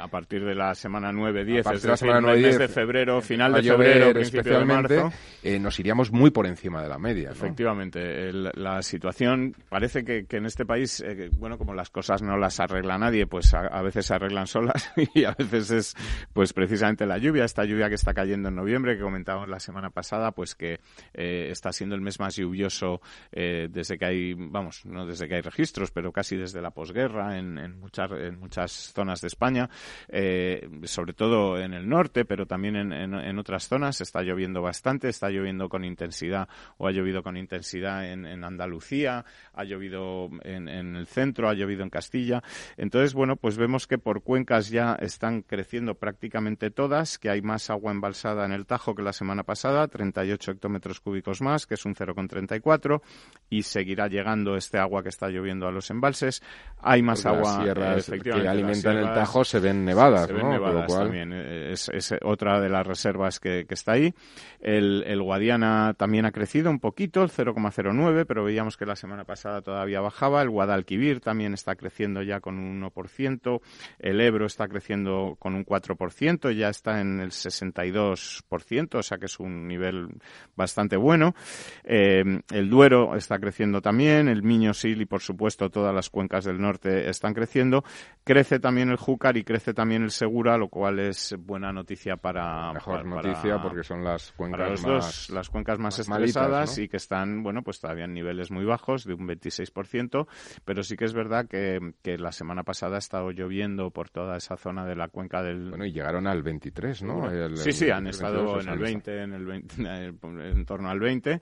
a partir de la semana 9-10, es la semana 9 de febrero, final de febrero, principio de marzo, eh, nos iríamos muy por encima de la media. Efectivamente, la situación parece que, en este país, eh, bueno, como las cosas no las arreglan a nadie, pues a, veces se arreglan solas y a veces es pues precisamente la lluvia, esta lluvia que está cayendo en noviembre, que comentábamos la semana pasada, pues que eh, está siendo el mes más lluvioso eh, desde que hay, vamos, no desde que hay registros, pero casi desde la posguerra en, en, muchas, en muchas zonas de España, eh, sobre todo en el norte, pero también en, en, otras zonas está lloviendo bastante, está lloviendo con intensidad o ha llovido con intensidad en, Andalucía, ha llovido en, el centro, ha llovido en Castilla. Entonces, bueno, pues vemos que por cuencas ya están creciendo prácticamente todas, que hay más agua embalsada en el Tajo que la semana pasada, 38 hectómetros cúbicos más, que es un 0,34, y seguirá llegando este agua que está lloviendo a los embalses. Hay más agua. Las que alimentan el Tajo se ven nevadas, nevadas también. Es, otra de las reservas que, está ahí. El, el, Guadiana también ha crecido un poquito, el 0,09, pero veíamos que la semana pasada todavía bajaba. El Guadalquivir también está creciendo ya con un 1%, el Ebro está creciendo con un 4%, ya está en el 62%, o sea que es un nivel bastante bueno. Eh, el Duero está creciendo también, el Miño Sil y por supuesto todas las cuencas del norte están creciendo. Crece también el Júcar y crece también el Segura, lo cual es buena noticia para... Mejor noticia porque son las cuencas más... las cuencas más, estresadas y que están, bueno, pues todavía en niveles muy bajos, de un 26%, pero sí que es verdad que, que la semana pasada ha estado lloviendo por toda esa zona de la cuenca del... Bueno, y llegaron al 23, ¿no? sí, sí, han estado en el 20, en el 20, en torno al 20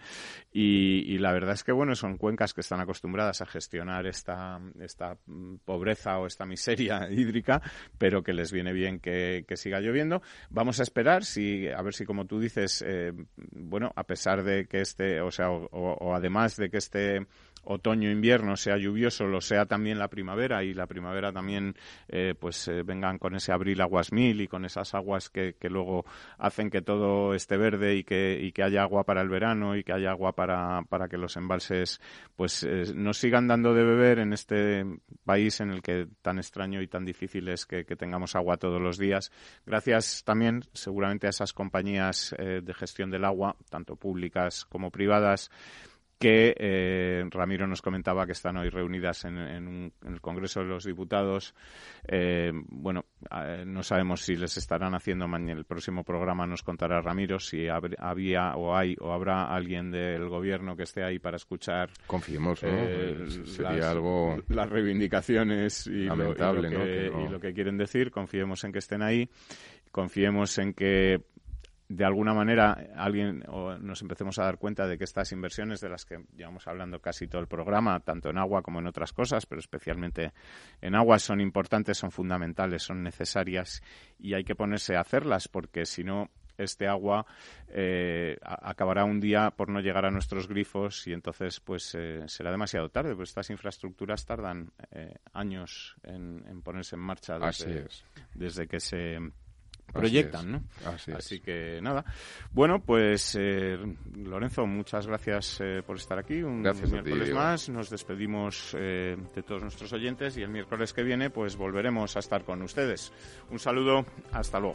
y, la verdad es que, bueno, son cuencas que están acostumbradas a gestionar esta, esta pobreza o esta miseria hídrica, pero que les viene bien que, siga lloviendo. Vamos a esperar si, a ver si como tú dices, eh, bueno, a pesar de que este, o sea, o además de que este otoño-invierno sea lluvioso, lo sea también la primavera y la primavera también eh, pues eh, vengan con ese abril aguas mil y con esas aguas que, que, luego hacen que todo esté verde y que, y que haya agua para el verano y que haya agua para, para que los embalses pues eh, nos sigan dando de beber en este país en el que tan extraño y tan difícil es que, que tengamos agua todos los días. Gracias también seguramente a esas compañías de gestión del agua, tanto públicas como privadas, que eh, Ramiro nos comentaba que están hoy reunidas en, el Congreso de los Diputados. Eh, bueno, no sabemos si les estarán haciendo mañana. El próximo programa nos contará Ramiro si había o hay o habrá alguien del Gobierno que esté ahí para escuchar. Confiemos, eh, Sería las, algo las reivindicaciones y lamentable, y lo que quieren decir. Confiemos en que estén ahí. Confiemos en que de alguna manera alguien o nos empecemos a dar cuenta de que estas inversiones de las que llevamos hablando casi todo el programa, tanto en agua como en otras cosas, pero especialmente en agua, son importantes, son fundamentales, son necesarias y hay que ponerse a hacerlas porque si no este agua eh, acabará un día por no llegar a nuestros grifos y entonces pues eh, será demasiado tarde, pues estas infraestructuras tardan eh, años en, ponerse en marcha desde que se proyectan, ¿no? Así, que nada. Bueno, pues eh, Lorenzo, muchas gracias eh, por estar aquí. Un miércoles más. Nos despedimos eh, de todos nuestros oyentes y el miércoles que viene, pues volveremos a estar con ustedes. Un saludo, hasta luego.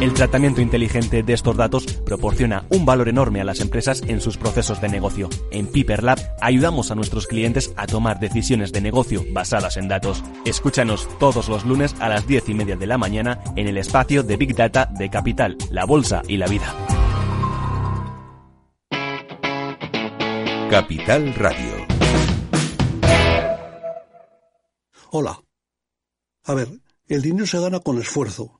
El tratamiento inteligente de estos datos proporciona un valor enorme a las empresas en sus procesos de negocio. En Piper Lab ayudamos a nuestros clientes a tomar decisiones de negocio basadas en datos. Escúchanos todos los lunes a las 10 y media de la mañana en el espacio de Big Data de Capital, la Bolsa y la Vida. Capital Radio. Hola. A ver, el dinero se gana con esfuerzo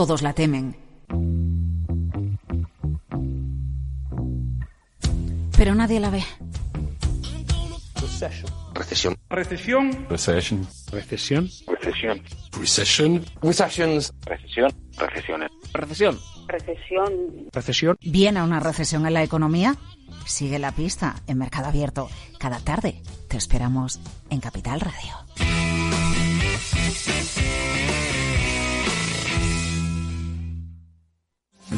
Todos la temen. Pero nadie la ve. Recesión. Recesión. Recesión. Recesión. Recesión. Recessions. Recesión. Recesiones. Recesión. Recesión. Recesión. ¿Viene una recesión en la economía? Sigue la pista en Mercado Abierto. Cada tarde te esperamos en Capital Radio.